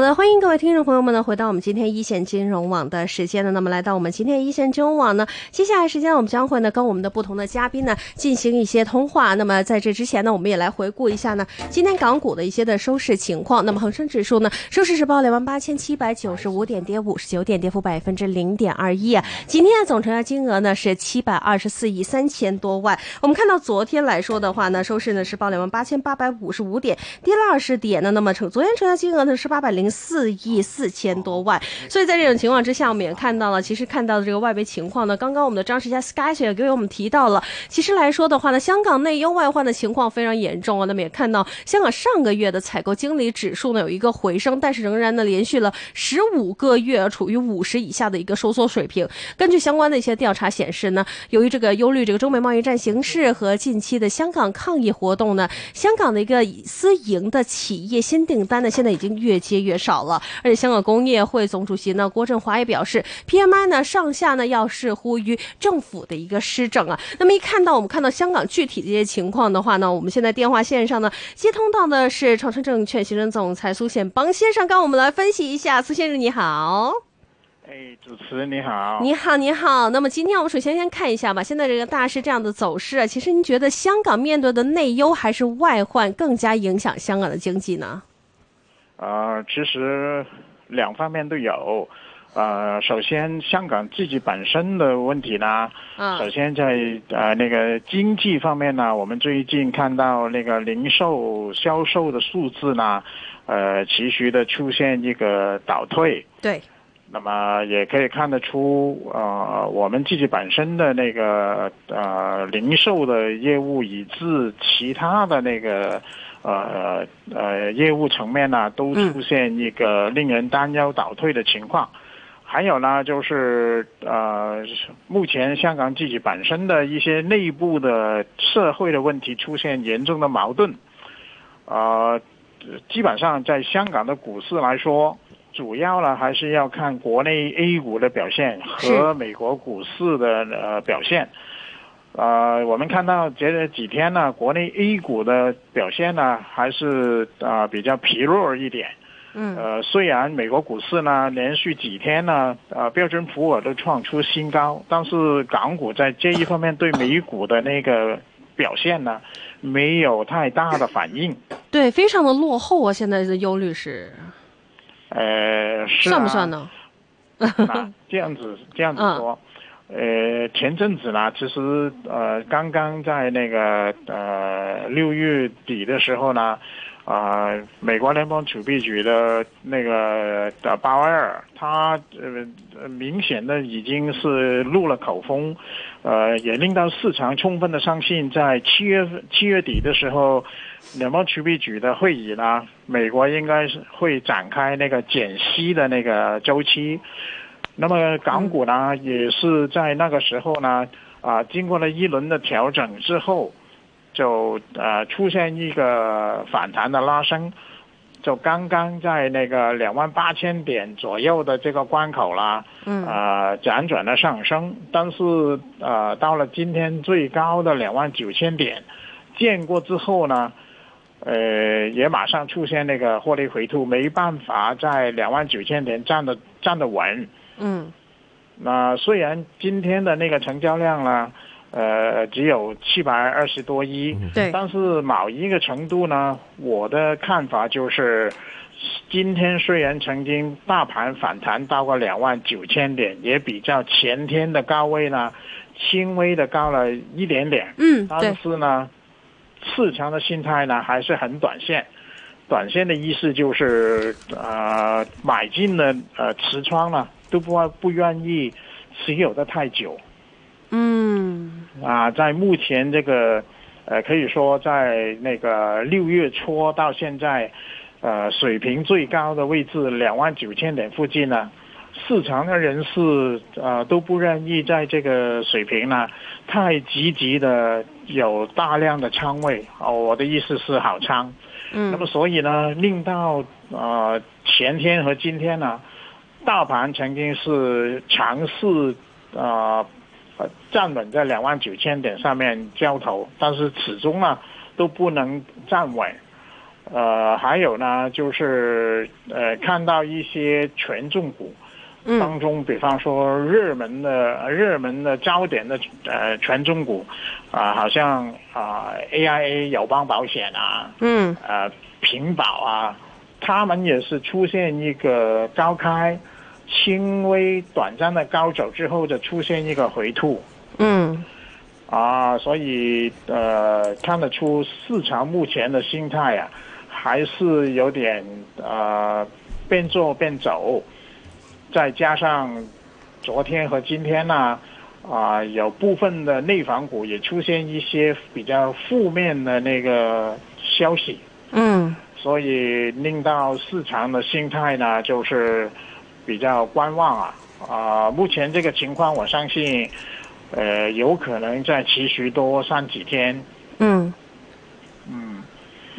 好的，欢迎各位听众朋友们呢，回到我们今天一线金融网的时间呢。那么来到我们今天一线金融网呢，接下来时间我们将会呢跟我们的不同的嘉宾呢进行一些通话。那么在这之前呢，我们也来回顾一下呢今天港股的一些的收市情况。那么恒生指数呢收市是报两万八千七百九十五点，跌五十九点，跌幅百分之零点二一。今天的总成交金额呢是七百二十四亿三千多万。我们看到昨天来说的话呢，收市呢是报两万八千八百五十五点，跌了二十点呢。那么成昨天成交金额呢是八百零。零四亿四千多万，所以在这种情况之下，我们也看到了，其实看到的这个外围情况呢，刚刚我们的张世佳 Sky 也给我们提到了，其实来说的话呢，香港内忧外患的情况非常严重啊。那么也看到香港上个月的采购经理指数呢有一个回升，但是仍然呢连续了十五个月处于五十以下的一个收缩水平。根据相关的一些调查显示呢，由于这个忧虑这个中美贸易战形势和近期的香港抗议活动呢，香港的一个私营的企业新订单呢现在已经越接越。越少了，而且香港工业会总主席呢郭振华也表示，PMI 呢上下呢要视乎于政府的一个施政啊。那么一看到我们看到香港具体的一些情况的话呢，我们现在电话线上呢接通到的是长城证券行政总裁苏显邦先生，跟我们来分析一下。苏先生你好，哎，主持人你好，你好你好。那么今天我们首先先看一下吧，现在这个大势这样的走势啊，其实您觉得香港面对的内忧还是外患更加影响香港的经济呢？啊，其实两方面都有。呃，首先香港自己本身的问题呢，首先在呃那个经济方面呢，我们最近看到那个零售销售的数字呢，呃，持续的出现一个倒退。对。那么也可以看得出，呃，我们自己本身的那个呃零售的业务，以至其他的那个。呃呃，业务层面呢，都出现一个令人担忧倒退的情况。还有呢，就是呃，目前香港自己本身的一些内部的社会的问题出现严重的矛盾。呃，基本上在香港的股市来说，主要呢还是要看国内 A 股的表现和美国股市的呃表现。呃，我们看到这几天呢，国内 A 股的表现呢，还是啊比较疲弱一点。嗯。呃，虽然美国股市呢连续几天呢，呃标准普尔都创出新高，但是港股在这一方面对美股的那个表现呢，没有太大的反应。对，非常的落后啊！现在的忧虑是。呃，算不算呢？这样子，这样子说。呃，前阵子呢，其实呃，刚刚在那个呃六月底的时候呢，啊，美国联邦储备局的那个的鲍威尔，他呃明显的已经是露了口风，呃，也令到市场充分的相信，在七月份七月底的时候，联邦储备局的会议呢，美国应该是会展开那个减息的那个周期。那么港股呢，也是在那个时候呢，啊，经过了一轮的调整之后，就呃出现一个反弹的拉升，就刚刚在那个两万八千点左右的这个关口啦，嗯，啊辗转的上升，但是呃到了今天最高的两万九千点见过之后呢，呃也马上出现那个获利回吐，没办法在两万九千点站的站得稳。嗯，那虽然今天的那个成交量呢，呃，只有七百二十多亿，对，但是某一个程度呢，我的看法就是，今天虽然曾经大盘反弹到过两万九千点，也比较前天的高位呢，轻微的高了一点点，嗯，但是呢，市场的心态呢还是很短线。短线的意思就是，呃，买进的呃持仓呢。都不不愿意持有的太久，嗯，啊，在目前这个呃，可以说在那个六月初到现在，呃，水平最高的位置两万九千点附近呢，市场的人士啊都不愿意在这个水平呢太积极的有大量的仓位哦，我的意思是好仓。嗯。那么所以呢，令到呃前天和今天呢，大盘曾经是尝试啊站稳在两万九千点上面交投，但是始终呢都不能站稳。呃，还有呢，就是呃，看到一些权重股当中，比方说热门的、热门的焦点的呃权重股，啊，好像啊 AIA 友邦保险啊，嗯，呃平保啊，他们也是出现一个高开，轻微短暂的高走之后，就出现一个回吐，嗯，啊，所以呃，看得出市场目前的心态啊。还是有点呃，边做边走，再加上昨天和今天呢，啊，有部分的内房股也出现一些比较负面的那个消息，嗯，所以令到市场的心态呢，就是比较观望啊，啊，目前这个情况，我相信，呃，有可能再持续多上几天，嗯。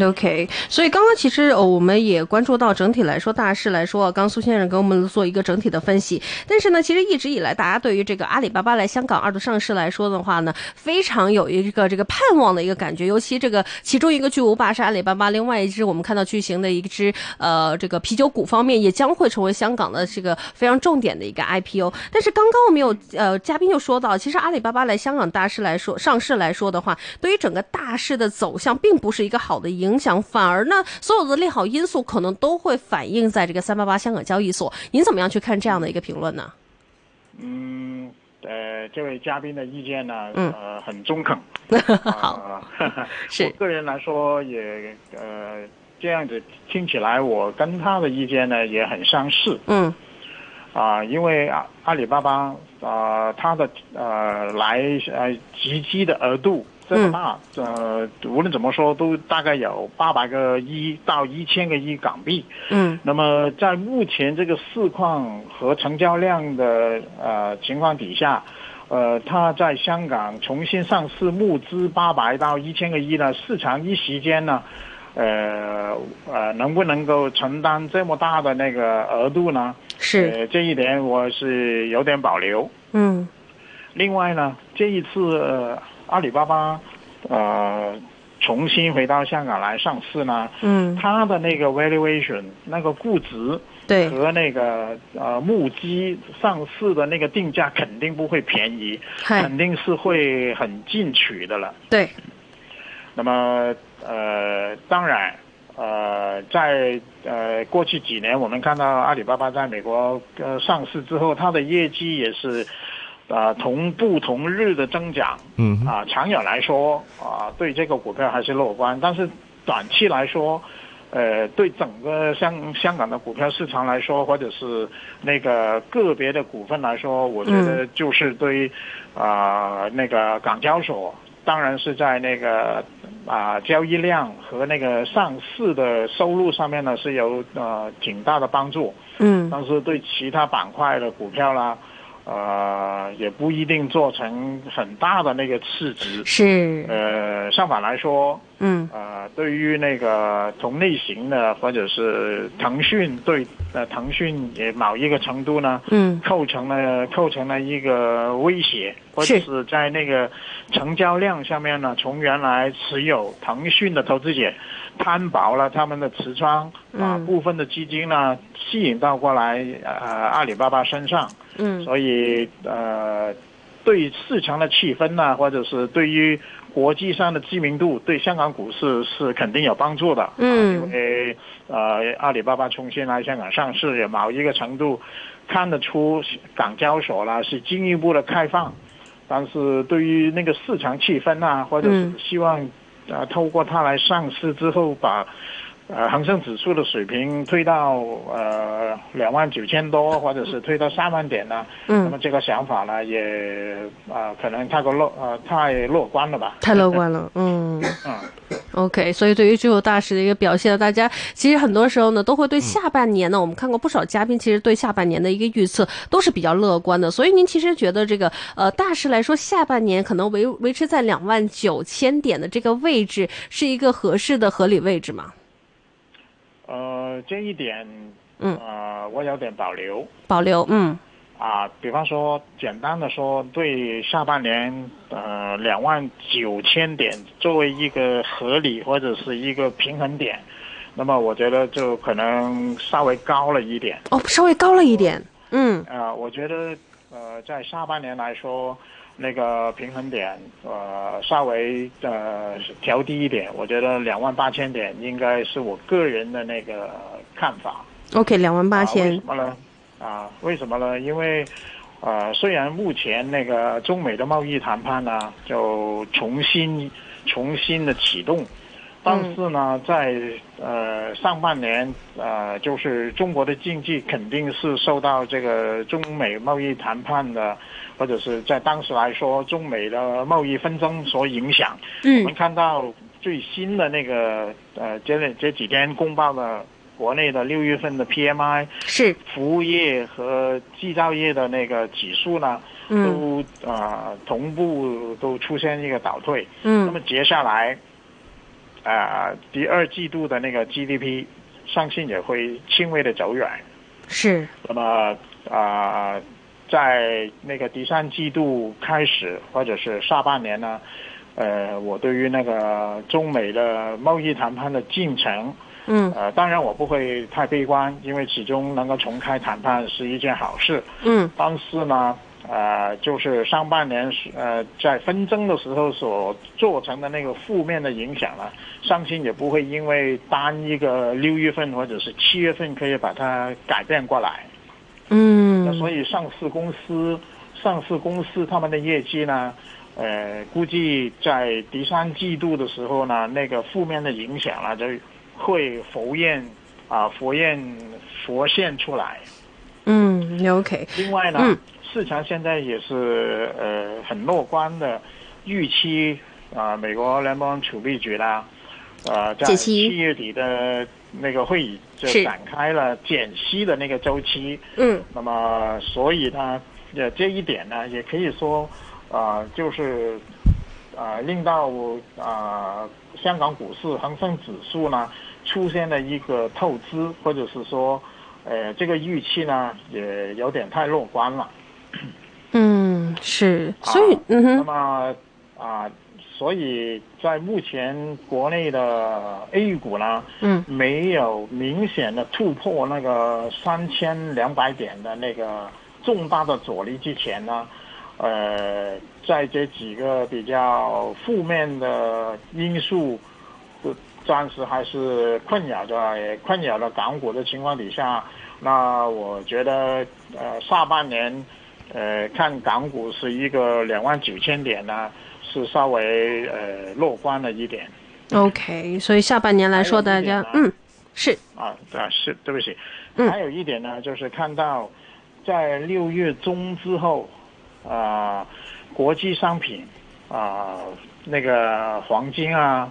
OK，所以刚刚其实哦我们也关注到整体来说大势来说，刚苏先生给我们做一个整体的分析。但是呢，其实一直以来，大家对于这个阿里巴巴来香港二度上市来说的话呢，非常有一个这个盼望的一个感觉。尤其这个其中一个巨无霸是阿里巴巴，另外一只我们看到巨型的一只呃这个啤酒股方面也将会成为香港的这个非常重点的一个 IPO。但是刚刚我们有呃嘉宾就说到，其实阿里巴巴来香港大势来说上市来说的话，对于整个大势的走向并不是一个好的影响，反而呢，所有的利好因素可能都会反映在这个三八八香港交易所。您怎么样去看这样的一个评论呢？嗯，呃，这位嘉宾的意见呢，嗯呃，很中肯。好，是我个人来说也呃这样子听起来，我跟他的意见呢也很相似。嗯啊，因为阿阿里巴巴啊，它的呃来呃集资的额度这么大，呃，无论怎么说都大概有八百个亿到一千个亿港币。嗯那么在目前这个市况和成交量的呃情况底下，呃，它在香港重新上市募资八百到一千个亿呢，市场一时间呢，呃呃，能不能够承担这么大的那个额度呢？是呃，这一点我是有点保留。嗯另外呢，这一次、呃、阿里巴巴呃重新回到香港来上市呢，嗯。它的那个 valuation 那个估值对。和那个呃募集上市的那个定价肯定不会便宜，嗨。肯定是会很进取的了。对。那么呃，当然呃，在呃过去几年，我们看到阿里巴巴在美国呃上市之后，它的业绩也是啊、同步同日的增长。嗯哼啊，长远来说啊，对这个股票还是乐观，但是短期来说，呃，对整个香香港的股票市场来说，或者是那个个别的股份来说，我觉得就是对啊、那个港交所，当然是在那个啊、交易量和那个上市的收入上面呢是有呃挺大的帮助，嗯但是对其他板块的股票啦。呃，也不一定做成很大的那个市值，是。呃，相反来说，嗯。呃，对于那个同类型的或者是腾讯对呃腾讯也某一个程度呢，嗯。构成了构成了一个威胁，或者是。在那个成交量上面呢，从原来持有腾讯的投资者摊薄了他们的持仓，把嗯部分的基金呢吸引到过来呃阿里巴巴身上，嗯所以呃，对市场的气氛啊，或者是对于国际上的知名度，对香港股市是肯定有帮助的。嗯啊因为呃，阿里巴巴重新来香港上市，有某一个程度看得出港交所啦是进一步的开放，但是对于那个市场气氛啊，或者是嗯希望呃透过它来上市之后把。呃，恒生指数的水平推到呃两万九千多，或者是推到三万点呢？嗯那么嗯，这个想法呢，也啊、可能太过乐呃太乐观了吧？太乐观了，嗯。嗯 OK，所以对于最后大师的一个表现，大家其实很多时候呢，都会对下半年呢，我们看过不少嘉宾，其实对下半年的一个预测都是比较乐观的。所以您其实觉得这个呃大师来说，下半年可能维维持在两万九千点的这个位置，是一个合适的合理位置吗？呃，这一点，嗯，呃，我有点保留，保留，嗯，啊，比方说，简单的说，对下半年，呃，两万九千点作为一个合理或者是一个平衡点，那么我觉得就可能稍微高了一点，哦，稍微高了一点，嗯，啊，我觉得，呃，在下半年来说。那个平衡点，呃，稍微呃调低一点，我觉得两万八千点应该是我个人的那个看法。OK，两万八千。为什么呢？啊，为什么呢？因为，呃，虽然目前那个中美的贸易谈判呢，就重新重新的启动。但是呢，在呃上半年，呃，就是中国的经济肯定是受到这个中美贸易谈判的，或者是在当时来说，中美的贸易纷争所影响。嗯。我们看到最新的那个呃，这这几天公报的国内的六月份的 PMI 是服务业和制造业的那个指数呢，都啊同步都出现一个倒退。嗯。那么接下来。啊，第二季度的那个 GDP 相信也会轻微的走远。是。那么啊，在那个第三季度开始或者是下半年呢，呃，我对于那个中美的贸易谈判的进程，嗯，呃，当然我不会太悲观，因为始终能够重开谈判是一件好事。嗯。但是呢。呃，就是上半年呃，在纷争的时候所做成的那个负面的影响呢，相信也不会因为单一个六月份或者是七月份可以把它改变过来。嗯。那所以上市公司，上市公司他们的业绩呢，呃，估计在第三季度的时候呢，那个负面的影响呢就会浮现啊，浮现浮现出来。嗯，OK。另外呢。市场现在也是呃很乐观的预期啊，美国联邦储备局啦，呃，在七月底的那个会议就展开了减息的那个周期。嗯。那么，所以呢，呃，这一点呢，也可以说啊，就是啊，令到啊香港股市恒生指数呢出现了一个透支，或者是说，呃，这个预期呢也有点太乐观了。嗯，是，所以，嗯哼，那么啊，所以在目前国内的 A 股呢，嗯，没有明显的突破那个三千两百点的那个重大的阻力之前呢，呃，在这几个比较负面的因素，暂时还是困扰着困扰了港股的情况底下，那我觉得，呃，下半年。呃，看港股是一个两万九千点呢，是稍微呃乐观了一点。OK，所以下半年来说，大家嗯是啊，对啊是，对不起。还有一点呢，就是看到在六月中之后啊，国际商品啊，那个黄金啊，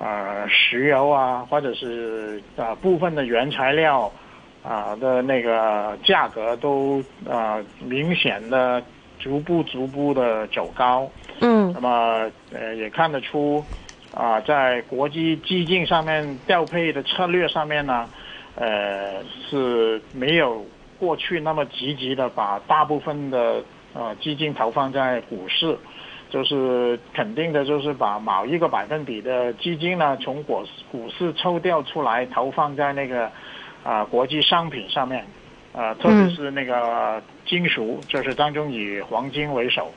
啊石油啊，或者是啊部分的原材料。啊的那个价格都啊明显的逐步逐步的走高，嗯，那么呃也看得出啊在国际基金上面调配的策略上面呢，呃是没有过去那么积极的把大部分的呃基金投放在股市，就是肯定的就是把某一个百分比的基金呢从股股市抽调出来投放在那个。啊，国际商品上面，啊，特别是那个金属，就是当中以黄金为首，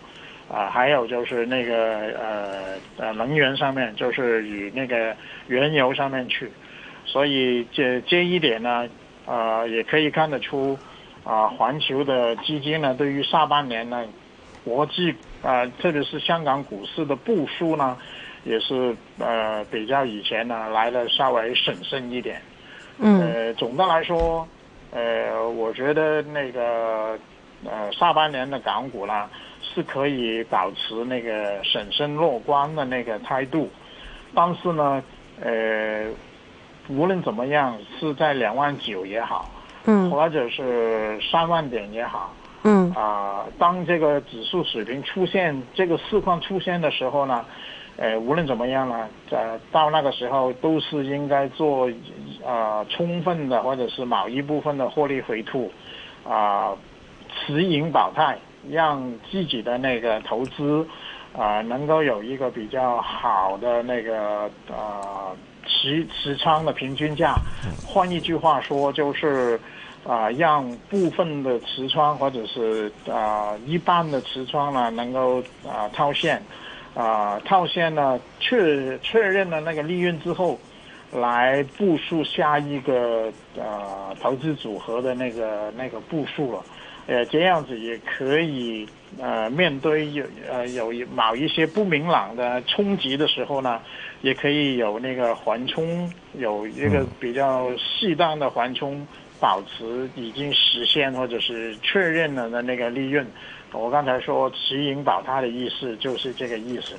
啊，还有就是那个呃呃能源上面，就是以那个原油上面去，所以这这一点呢，呃，也可以看得出，啊，环球的基金呢，对于下半年呢，国际啊，特别是香港股市的部署呢，也是呃比较以前呢来的稍微审慎一点。呃，总的来说，呃，我觉得那个呃，下半年的港股呢，是可以保持那个审慎乐观的那个态度，但是呢，呃，无论怎么样，是在两万九也好，嗯，或者是三万点也好，嗯，啊，当这个指数水平出现这个市况出现的时候呢，呃，无论怎么样呢，呃，到那个时候都是应该做啊充分的或者是某一部分的获利回吐，啊，持盈保泰，让自己的那个投资。啊，能够有一个比较好的那个呃持持仓的平均价，换一句话说就是啊，让部分的持仓或者是啊一半的持仓呢能够啊套现，啊套现呢确确认了那个利润之后，来部署下一个啊投资组合的那个那个部署了。呃，这样子也可以，呃，面对有呃有某一些不明朗的冲击的时候呢，也可以有那个缓冲，有一个比较适当的缓冲，保持已经实现或者是确认了的那个利润。我刚才说持盈保它的意思就是这个意思。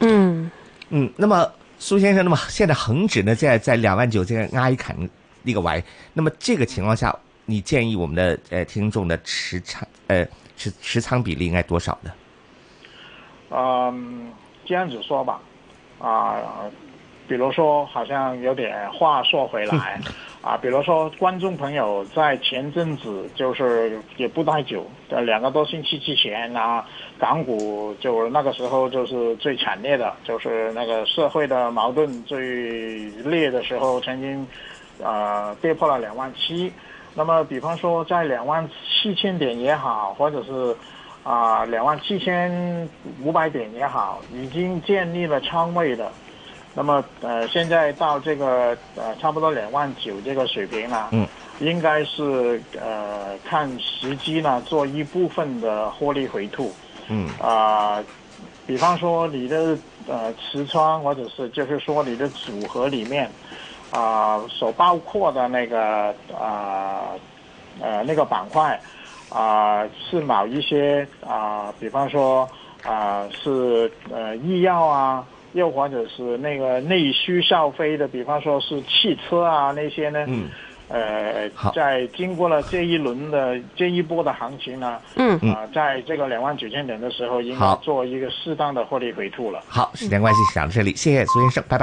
嗯嗯，那么苏先生，那么现在恒指呢，在在两万九这个挨砍那个位，那么这个情况下。你建议我们的呃听众的持仓呃持持仓比例应该多少呢？嗯，这样子说吧，啊，比如说好像有点话说回来，啊，比如说观众朋友在前阵子就是也不太久，呃两个多星期之前啊，港股就那个时候就是最惨烈的，就是那个社会的矛盾最烈的时候，曾经啊跌破了两万七。那么，比方说，在两万七千点也好，或者是啊两万七千五百点也好，已经建立了仓位的。那么，呃，现在到这个呃差不多两万九这个水平了，嗯，应该是呃看时机呢，做一部分的获利回吐，嗯，啊，比方说你的呃持仓，或者是就是说你的组合里面。啊，所包括的那个啊，呃，那个板块啊，是某一些啊，比方说啊，是呃医药啊，又或者是那个内需消费的，比方说是汽车啊那些呢。嗯。呃，在经过了这一轮的这一波的行情呢，嗯啊，在这个两万九千点的时候，应该做一个适当的获利回吐了。好，时间关系讲到这里，谢谢苏先生，拜拜。